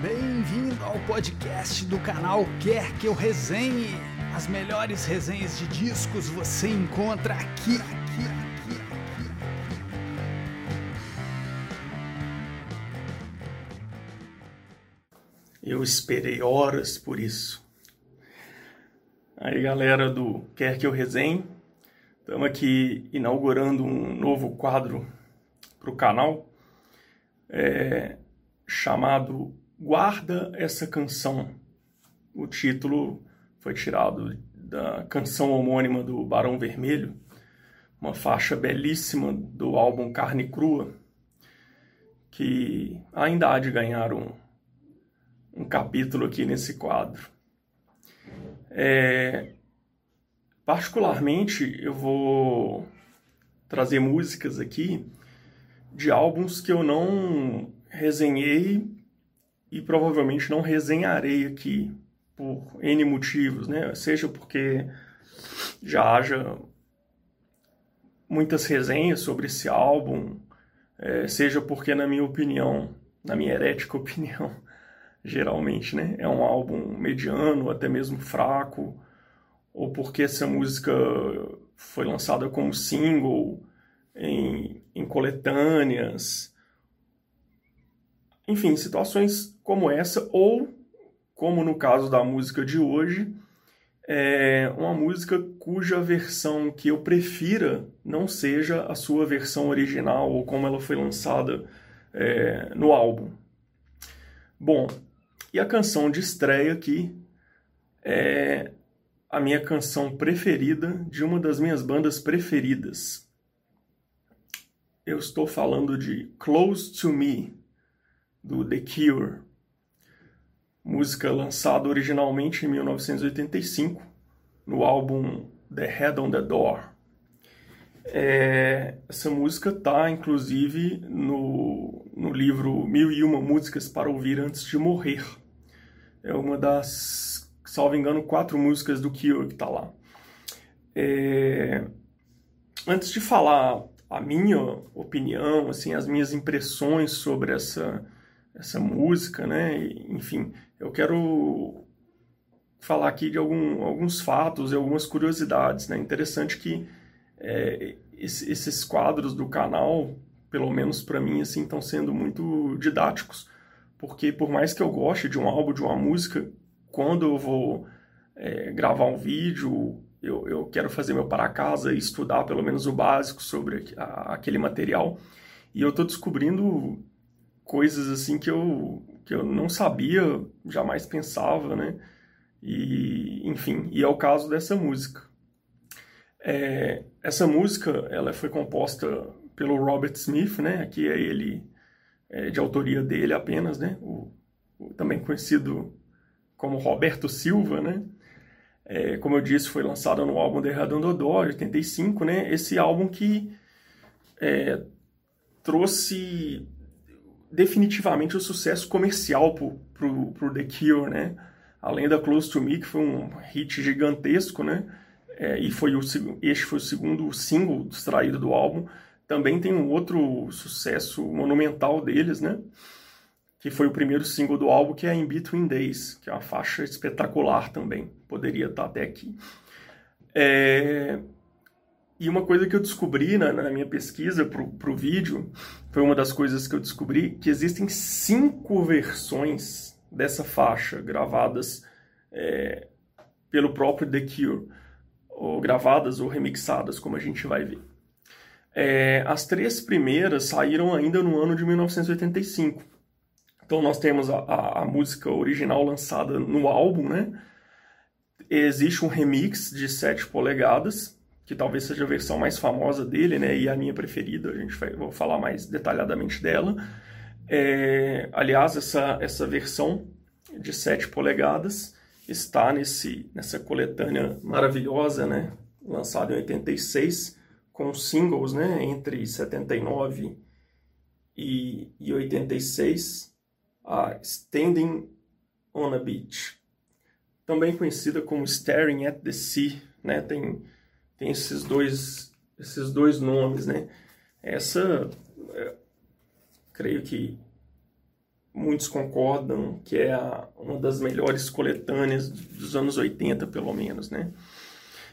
Bem-vindo ao podcast do canal Quer Que Eu Resenhe. As melhores resenhas de discos você encontra aqui, aqui, aqui, aqui. Eu esperei horas por isso. Aí, galera do Quer Que Eu Resenhe, estamos aqui inaugurando um novo quadro para o canal é, chamado Guarda essa canção. O título foi tirado da canção homônima do Barão Vermelho, uma faixa belíssima do álbum Carne Crua, que ainda há de ganhar um, um capítulo aqui nesse quadro. É, particularmente, eu vou trazer músicas aqui de álbuns que eu não resenhei e provavelmente não resenharei aqui por N motivos, né? Seja porque já haja muitas resenhas sobre esse álbum, é, seja porque, na minha opinião, na minha herética opinião, geralmente, né? É um álbum mediano, até mesmo fraco, ou porque essa música foi lançada como single em, em coletâneas, enfim, situações como essa, ou, como no caso da música de hoje, é uma música cuja versão que eu prefira não seja a sua versão original ou como ela foi lançada é, no álbum. Bom, e a canção de estreia aqui é a minha canção preferida de uma das minhas bandas preferidas. Eu estou falando de Close to Me, do The Cure, música lançada originalmente em 1985 no álbum The Head on the Door. É, essa música tá inclusive no, no livro Mil e Uma Músicas para Ouvir Antes de Morrer. É uma das, salvo engano, quatro músicas do Cure que tá lá. É, antes de falar a minha opinião, assim, as minhas impressões sobre essa essa música, né? Enfim, eu quero falar aqui de algum, alguns fatos e algumas curiosidades, né? Interessante que é, esses quadros do canal, pelo menos para mim, assim, estão sendo muito didáticos, porque por mais que eu goste de um álbum, de uma música, quando eu vou é, gravar um vídeo, eu, eu quero fazer meu para casa e estudar pelo menos o básico sobre a, aquele material, e eu estou descobrindo coisas assim que eu, que eu não sabia, jamais pensava, né? E, enfim, e é o caso dessa música. É, essa música ela foi composta pelo Robert Smith, né? Aqui é ele é, de autoria dele apenas, né? O, o, também conhecido como Roberto Silva, né? É, como eu disse, foi lançado no álbum The Redondo Door, 85, né? Esse álbum que é, trouxe definitivamente o sucesso comercial pro, pro, pro The Cure, né? Além da Close to Me, que foi um hit gigantesco, né? É, e foi o, este foi o segundo single extraído do álbum. Também tem um outro sucesso monumental deles, né? Que foi o primeiro single do álbum, que é In Between Days, que é uma faixa espetacular também. Poderia estar até aqui. É, e uma coisa que eu descobri na, na minha pesquisa para o vídeo, foi uma das coisas que eu descobri, que existem cinco versões dessa faixa gravadas é, pelo próprio The Cure, ou gravadas ou remixadas, como a gente vai ver. É, as três primeiras saíram ainda no ano de 1985. Então nós temos a, a, a música original lançada no álbum, né? Existe um remix de 7 polegadas, que talvez seja a versão mais famosa dele, né, e a minha preferida, a gente vai vou falar mais detalhadamente dela. É, aliás, essa, essa versão de 7 polegadas está nesse, nessa coletânea maravilhosa, né, lançada em 86, com singles, né, entre 79 e, e 86, a Standing on a Beach, também conhecida como Staring at the Sea, né, tem tem esses dois, esses dois nomes, né? Essa, é, creio que muitos concordam que é a, uma das melhores coletâneas dos anos 80, pelo menos, né?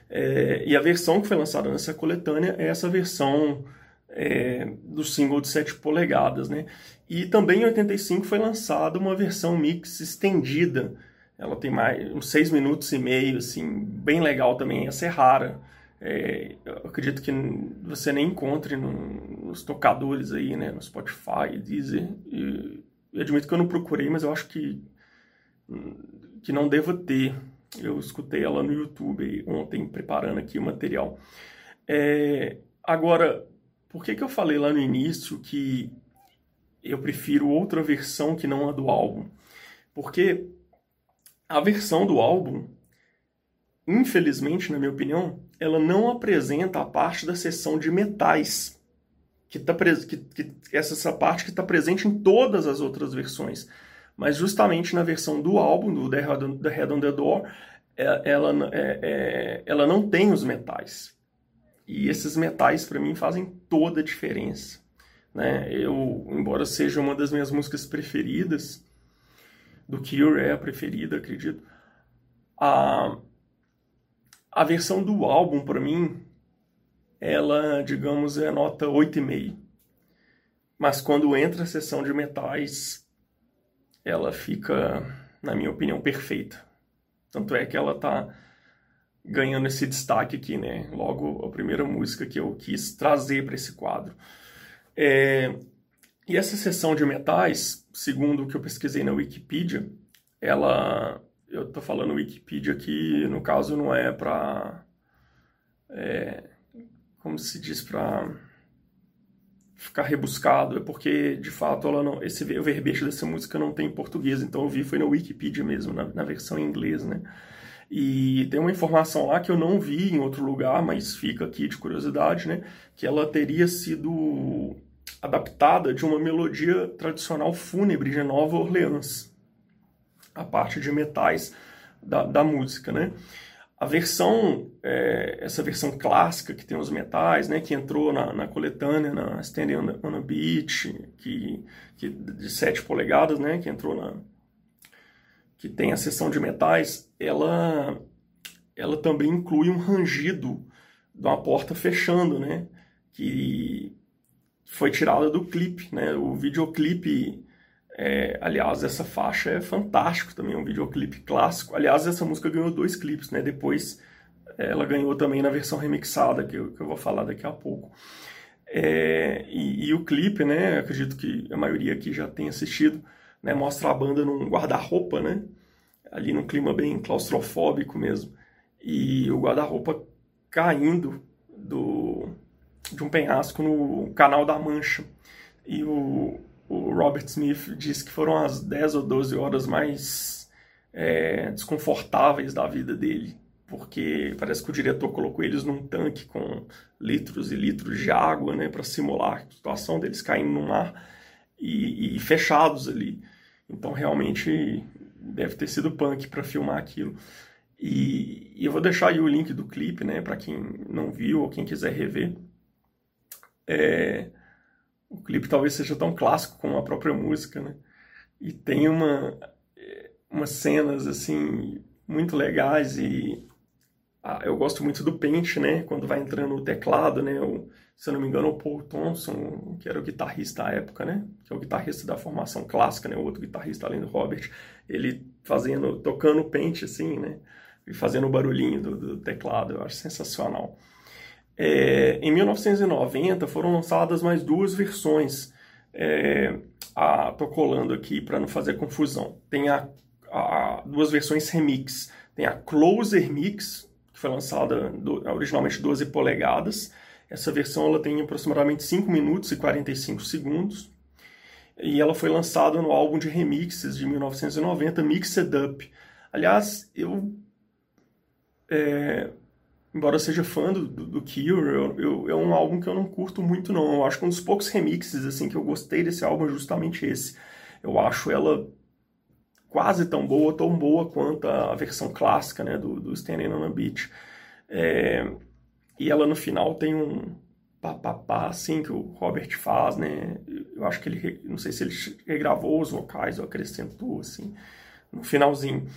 É, e a versão que foi lançada nessa coletânea é essa versão é, do single de 7 polegadas, né? E também em 85 foi lançada uma versão mix estendida. Ela tem mais uns 6 minutos e meio, assim, bem legal também. Essa é rara. É, acredito que você nem encontre no, nos tocadores aí, né? No Spotify, Deezer. E, eu admito que eu não procurei, mas eu acho que, que não deva ter. Eu escutei ela no YouTube ontem, preparando aqui o material. É, agora, por que, que eu falei lá no início que eu prefiro outra versão que não a do álbum? Porque a versão do álbum, infelizmente, na minha opinião, ela não apresenta a parte da seção de metais, que, tá que, que essa, essa parte que está presente em todas as outras versões. Mas justamente na versão do álbum, do The Head, the Head on the Door, é, ela, é, é, ela não tem os metais. E esses metais, para mim, fazem toda a diferença. Né? Eu, embora seja uma das minhas músicas preferidas, do Cure é a preferida, acredito, a, a versão do álbum, para mim, ela, digamos, é nota 8,5. Mas quando entra a sessão de metais, ela fica, na minha opinião, perfeita. Tanto é que ela tá ganhando esse destaque aqui, né? Logo a primeira música que eu quis trazer para esse quadro. É... E essa seção de metais, segundo o que eu pesquisei na Wikipedia, ela, eu tô falando Wikipedia aqui, no caso não é para, é... como se diz para ficar rebuscado, é porque de fato ela não, esse o verbete dessa música não tem em português, então eu vi foi na Wikipedia mesmo, na, na versão em inglês, né? E tem uma informação lá que eu não vi em outro lugar, mas fica aqui de curiosidade, né? Que ela teria sido adaptada de uma melodia tradicional fúnebre de Nova Orleans, a parte de metais da, da música, né? A versão, é, essa versão clássica que tem os metais, né, que entrou na, na coletânea, na Standing on, on a Beach, que, que, de 7 polegadas, né, que entrou na, que tem a seção de metais, ela, ela também inclui um rangido de uma porta fechando, né, que foi tirada do clipe, né, o videoclipe é, aliás, essa faixa é fantástico também, é um videoclipe clássico. Aliás, essa música ganhou dois clipes, né? Depois ela ganhou também na versão remixada, que eu, que eu vou falar daqui a pouco. É, e, e, o clipe, né? Acredito que a maioria aqui já tem assistido, né? Mostra a banda num guarda-roupa, né? Ali num clima bem claustrofóbico mesmo. E o guarda-roupa caindo do, de um penhasco no Canal da Mancha. E o, o Robert Smith disse que foram as 10 ou 12 horas mais é, desconfortáveis da vida dele, porque parece que o diretor colocou eles num tanque com litros e litros de água, né, para simular a situação deles caindo no mar e, e fechados ali. Então realmente deve ter sido punk para filmar aquilo. E, e, eu vou deixar aí o link do clipe, né, para quem não viu ou quem quiser rever. É, o clipe talvez seja tão clássico como a própria música, né? E tem uma umas cenas assim muito legais e ah, eu gosto muito do pente, né? Quando vai entrando o teclado, né? O, se eu não me engano, o Paul Thompson, que era o guitarrista da época, né? Que é o guitarrista da formação clássica, né? O outro guitarrista além do Robert, ele fazendo, tocando o pente assim, né? E fazendo o barulhinho do, do teclado, eu acho sensacional. É, em 1990 foram lançadas mais duas versões. É, a, tô colando aqui para não fazer confusão. Tem a, a, duas versões remix. Tem a Closer Mix, que foi lançada do, originalmente 12 polegadas. Essa versão ela tem aproximadamente 5 minutos e 45 segundos. E ela foi lançada no álbum de remixes de 1990, Mixed Up. Aliás, eu é, embora eu seja fã do, do, do Cure, eu, eu, é um álbum que eu não curto muito não. Eu acho que um dos poucos remixes assim que eu gostei desse álbum é justamente esse. Eu acho ela quase tão boa, tão boa quanto a versão clássica né, do, do Standing on a Beach. É, e ela no final tem um papapá, assim, que o Robert faz, né? Eu acho que ele, não sei se ele regravou os vocais ou acrescentou, assim, no finalzinho.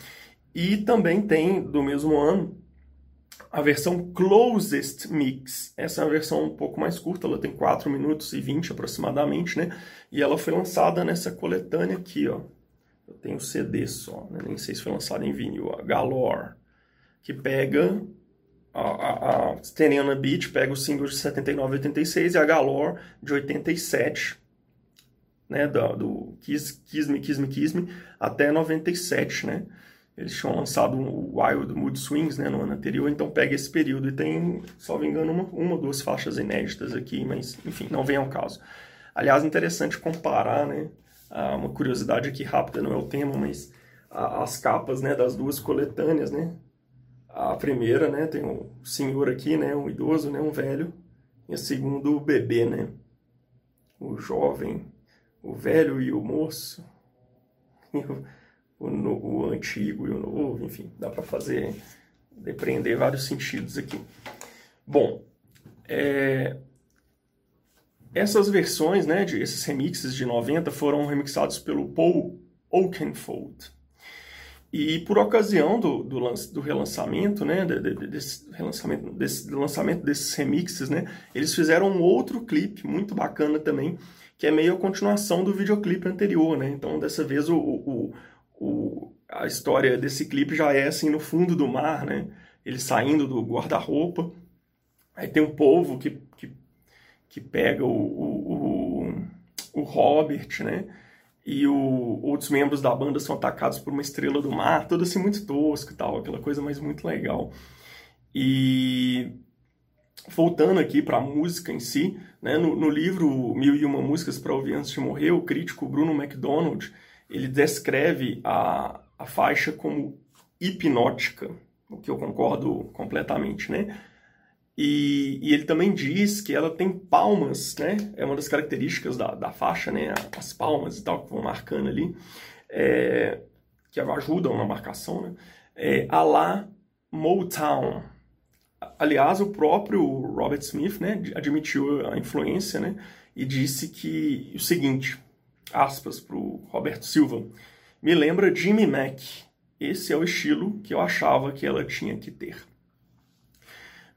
E também tem, do mesmo ano, a versão Closest Mix. Essa é uma versão um pouco mais curta, ela tem 4 minutos e 20 aproximadamente, né? E ela foi lançada nessa coletânea aqui, ó. Eu tenho CD só, né? nem sei se foi lançada em vinil, a Galore, que pega a, a, a Staying Beach, pega os singles de 79 e 86 e a Galore de 87, né? Do, do Kiss, Kiss Me, Kiss Me, Kiss Me, até 97, né? Eles tinham lançado o Wild Mood Swings né, no ano anterior, então pega esse período e tem, só me engano, uma, uma ou duas faixas inéditas aqui, mas enfim, não vem ao caso. Aliás, interessante comparar, né? uma curiosidade aqui rápida, não é o tema, mas as capas né, das duas coletâneas, né? A primeira, né, tem um senhor aqui, né, um idoso, né, um velho, e a segunda o bebê, né? O jovem, o velho e o moço. E o, o, o antigo e o novo, enfim, dá para fazer, depreender vários sentidos aqui. Bom, é, essas versões, né, de, esses remixes de 90 foram remixados pelo Paul Oakenfold. E por ocasião do, do, do relançamento, né, de, de, desse, relançamento, desse, lançamento desses remixes, né, eles fizeram um outro clipe muito bacana também, que é meio a continuação do videoclipe anterior, né? Então, dessa vez o, o, o, a história desse clipe já é assim no fundo do mar, né? Ele saindo do guarda-roupa. Aí tem um povo que, que, que pega o, o, o, o Robert, né? E o, outros membros da banda são atacados por uma estrela do mar, tudo assim muito tosco e tal, aquela coisa mais muito legal. E voltando aqui para a música em si, né, no, no, livro Mil e Uma Músicas para Ouvir Antes de Morrer, o crítico Bruno MacDonald ele descreve a, a faixa como hipnótica, o que eu concordo completamente, né? E, e, ele também diz que ela tem palmas, né? É uma das características da, da faixa, né? As palmas e tal que vão marcando ali, é, que ajudam na marcação, né? É, a lá Motown. Aliás, o próprio Robert Smith, né? Admitiu a influência, né? E disse que o seguinte: aspas para o Roberto Silva, me lembra Jimmy Mac. Esse é o estilo que eu achava que ela tinha que ter.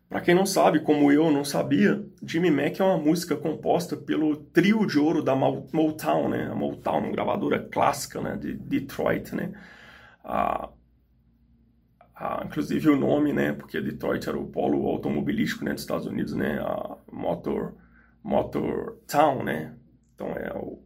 Para quem não sabe, como eu não sabia, Jimmy Mac é uma música composta pelo trio de ouro da Motown, né? A Motown, gravadora clássica, né? De Detroit, né? Inclusive o nome, né? Porque Detroit era o polo automobilístico, né? Dos Estados Unidos, né? A Motor, Motor Town, né? Então é o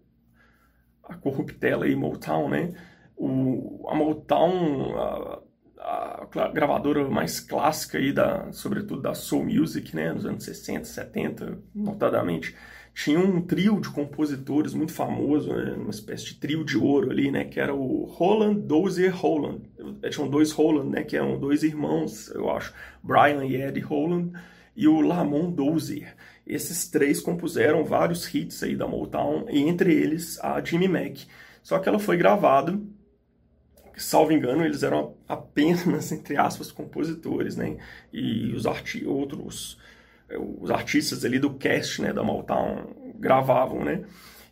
a corruptela aí, Motown, né? O, a Motown, a, a, gravadora mais clássica aí, da, sobretudo da Soul Music, né? Nos anos 60, 70, notadamente, tinha um trio de compositores muito famoso, né? uma espécie de trio de ouro ali, né? Que era o Roland, Dozier Roland. Tinham dois Roland, né? Que eram dois irmãos, eu acho, Brian e Eddie Roland, e o Lamont Dozier. Esses três compuseram vários hits aí da Motown, entre eles a Jimmy Mac. Só que ela foi gravada, salvo engano, eles eram apenas, entre aspas, compositores, né? E os arti outros eh, os artistas ali do cast, né, da Motown gravavam, né?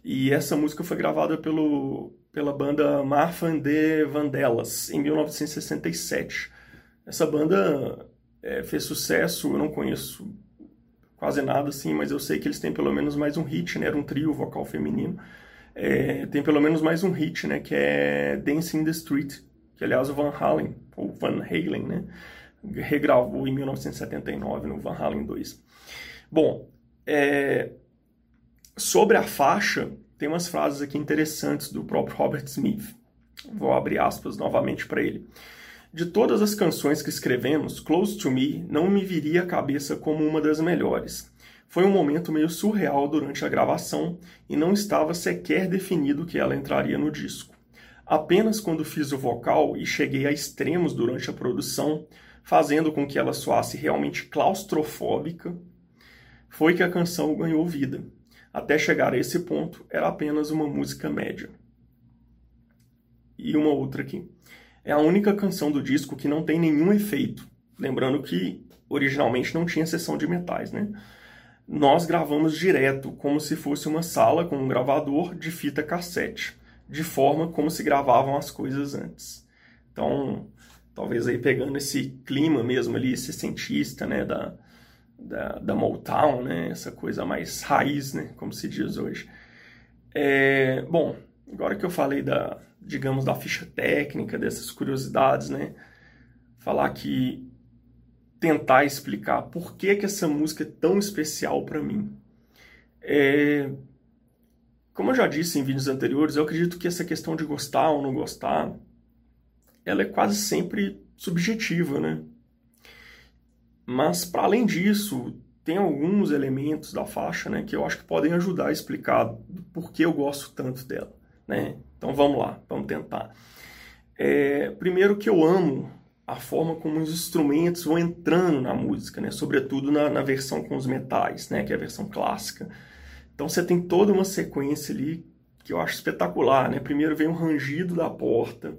E essa música foi gravada pelo, pela banda Marfan de Vandellas em 1967. Essa banda é, fez sucesso, eu não conheço quase nada assim, mas eu sei que eles têm pelo menos mais um hit, né? Era um trio vocal feminino. É, tem pelo menos mais um hit, né? Que é Dancing in the Street, que aliás o Van Halen, ou Van Halen, né? Regravou em 1979 no Van Halen 2. Bom, é, sobre a faixa, tem umas frases aqui interessantes do próprio Robert Smith. Vou abrir aspas novamente para ele. De todas as canções que escrevemos, Close to Me não me viria à cabeça como uma das melhores. Foi um momento meio surreal durante a gravação e não estava sequer definido que ela entraria no disco. Apenas quando fiz o vocal e cheguei a extremos durante a produção, fazendo com que ela soasse realmente claustrofóbica, foi que a canção ganhou vida. Até chegar a esse ponto, era apenas uma música média. E uma outra aqui é a única canção do disco que não tem nenhum efeito. Lembrando que originalmente não tinha sessão de metais, né? nós gravamos direto, como se fosse uma sala com um gravador de fita cassete, de forma como se gravavam as coisas antes. Então, talvez aí pegando esse clima mesmo ali, esse cientista, né, da, da, da Motown, né, essa coisa mais raiz, né, como se diz hoje. É, bom, agora que eu falei da, digamos, da ficha técnica, dessas curiosidades, né, falar que tentar explicar por que, que essa música é tão especial para mim. É, como eu já disse em vídeos anteriores, eu acredito que essa questão de gostar ou não gostar, ela é quase sempre subjetiva, né? Mas para além disso, tem alguns elementos da faixa, né, que eu acho que podem ajudar a explicar por que eu gosto tanto dela, né? Então vamos lá, vamos tentar. É, primeiro que eu amo a forma como os instrumentos vão entrando na música, né? sobretudo na, na, versão com os metais, né? que é a versão clássica. Então você tem toda uma sequência ali que eu acho espetacular. Né? Primeiro vem o rangido da porta,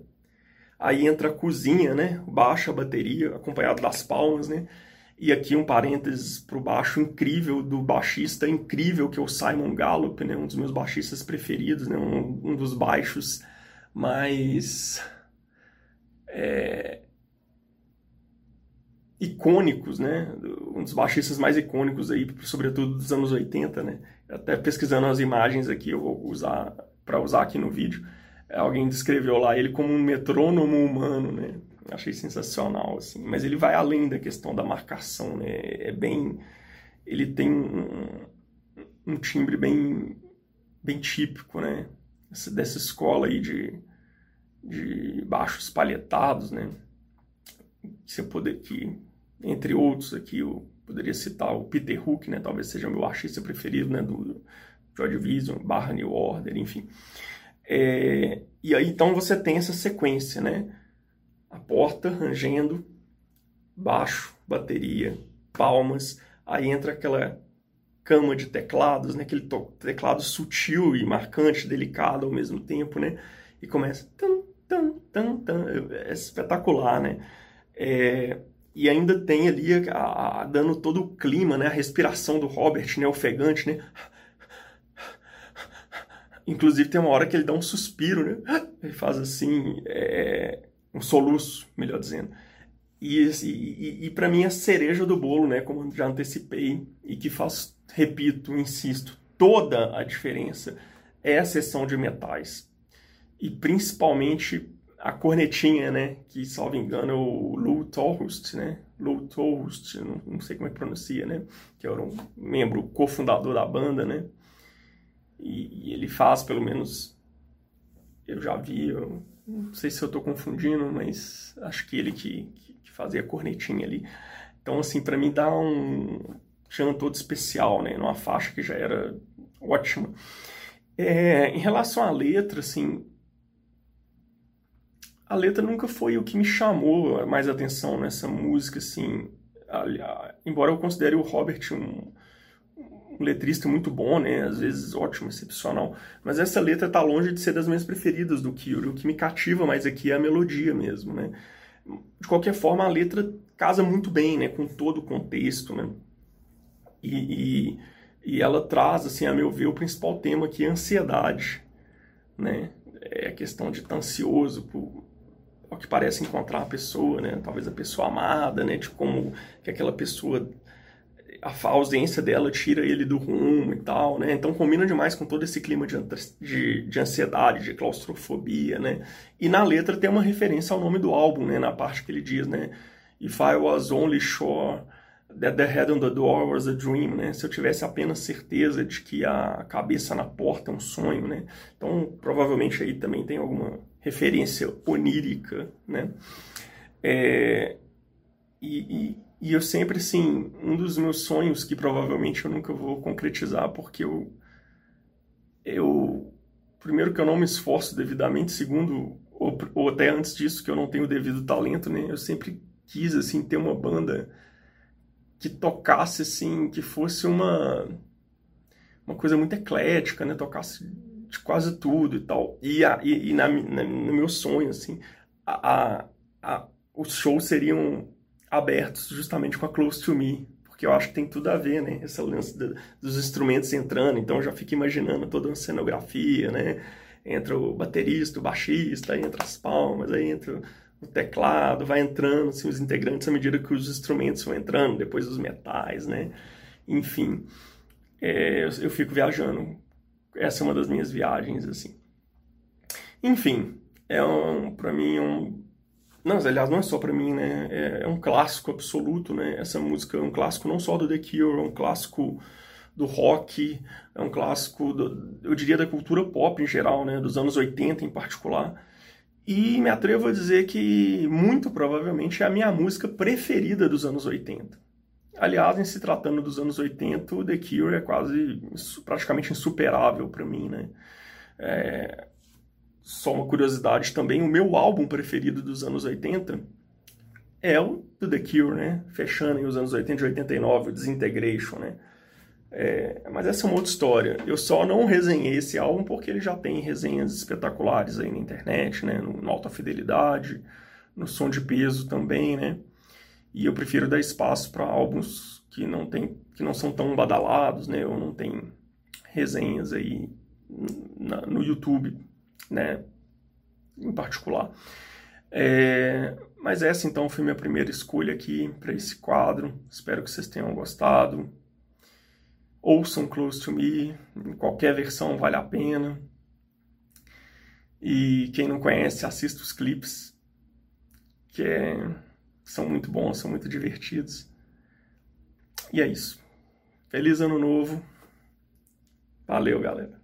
aí entra a cozinha, né? baixa a bateria, acompanhado das palmas, né? E aqui um parênteses para o baixo incrível do baixista incrível que é o Simon Gallup, né? um dos meus baixistas preferidos, né? um, um dos baixos mais é, icônicos, né? Um dos baixistas mais icônicos aí, sobretudo dos anos 80, né? Até pesquisando as imagens aqui, eu vou usar para usar aqui no vídeo. Alguém descreveu lá ele como um metrônomo humano, né? Achei sensacional, assim. Mas ele vai além da questão da marcação, né? É bem... Ele tem um, um timbre bem, bem típico, né? Essa, dessa escola aí de, de baixos palhetados, né? Você poder que entre outros aqui, eu poderia citar o Peter Hook, né? Talvez seja o meu artista preferido, né? Do Joy Division, barra New Order, enfim. É, e aí, então, você tem essa sequência, né? A porta rangendo, baixo, bateria, palmas, aí entra aquela cama de teclados, né? Aquele teclado sutil e marcante, delicado ao mesmo tempo, né? E começa... Tum, tum, tum, tum, é espetacular, né? É, e ainda tem ali a, a, dando todo o clima, né? A respiração do Robert, né? Ofegante, né? Inclusive tem uma hora que ele dá um suspiro, né? Ele faz assim, é, um soluço, melhor dizendo. E, e, e para mim a cereja do bolo, né? Como já antecipei e que faz, repito, insisto, toda a diferença é a seção de metais. E principalmente a cornetinha, né? Que, salvo engano, é o Lou Tolhurst, né? Lou Tolhurst, não, não, sei como é que pronuncia, né? Que era um membro cofundador da banda, né? E, e, ele faz, pelo menos, eu já vi, eu, não sei se eu estou confundindo, mas acho que ele que, que, que fazia a cornetinha ali. Então, assim, para mim dá um chão todo especial, né? Numa faixa que já era ótima. É, em relação à letra, assim, a letra nunca foi o que me chamou mais atenção nessa música, assim. embora eu considere o Robert um, um, letrista muito bom, né? Às vezes ótimo, excepcional. Mas essa letra tá longe de ser das minhas preferidas do Kyuri. O que me cativa mais aqui é a melodia mesmo, né? De qualquer forma, a letra casa muito bem, né? Com todo o contexto, né? E, e, e ela traz, assim, a meu ver, o principal tema que é a ansiedade, né? É a questão de estar ansioso por, ao que parece encontrar a pessoa, né? Talvez a pessoa amada, né? De como que aquela pessoa a ausência dela tira ele do rumo e tal, né? Então combina demais com todo esse clima de, de, de, ansiedade, de claustrofobia, né? E na letra tem uma referência ao nome do álbum, né? Na parte que ele diz, né? If I was only sure that the head on the door was a dream, né? Se eu tivesse apenas certeza de que a cabeça na porta é um sonho, né? Então provavelmente aí também tem alguma referência onírica, né? É, e, e, e, eu sempre, assim, um dos meus sonhos que provavelmente eu nunca vou concretizar, porque eu, eu primeiro que eu não me esforço devidamente, segundo, ou, ou até antes disso, que eu não tenho o devido talento, né? Eu sempre quis, assim, ter uma banda que tocasse, assim, que fosse uma, uma coisa muito eclética, né? Tocasse de quase tudo e tal. E, a, e, e na, na, no meu sonho, assim, a, a, os shows seriam abertos justamente com a Close to Me, porque eu acho que tem tudo a ver, né? Essa lance dos instrumentos entrando, então eu já fico imaginando toda uma cenografia, né? Entra o baterista, o baixista, aí entra as palmas, aí entra o teclado, vai entrando assim, os integrantes à medida que os instrumentos vão entrando, depois os metais, né? Enfim, é, eu, eu fico viajando. Essa é uma das minhas viagens, assim. Enfim, é um, para mim um não, aliás, não é só para mim, né? É, é, um clássico absoluto, né? Essa música é um clássico não só do The Cure, é um clássico do rock, é um clássico, do, eu diria, da cultura pop em geral, né? Dos anos 80 em particular. E me atrevo a dizer que, muito provavelmente, é a minha música preferida dos anos 80. Aliás, em se tratando dos anos 80, o The Cure é quase, praticamente insuperável para mim, né? É, só uma curiosidade também, o meu álbum preferido dos anos 80 é o do The Cure, né? Fechando em os anos 80 e 89, o Disintegration, né? É, mas essa é uma outra história. Eu só não resenhei esse álbum porque ele já tem resenhas espetaculares aí na internet, né? No, no Alta Fidelidade, no Som de Peso também, né? E eu prefiro dar espaço para álbuns que não tem, que não são tão badalados, né? Ou não tem resenhas aí na, no YouTube né, em particular. É, mas essa então foi minha primeira escolha aqui para esse quadro. Espero que vocês tenham gostado. Ouçam Close to Me, em qualquer versão vale a pena. E quem não conhece, assista os clipes, que é, são muito bons, são muito divertidos. E é isso. Feliz Ano Novo. Valeu, galera.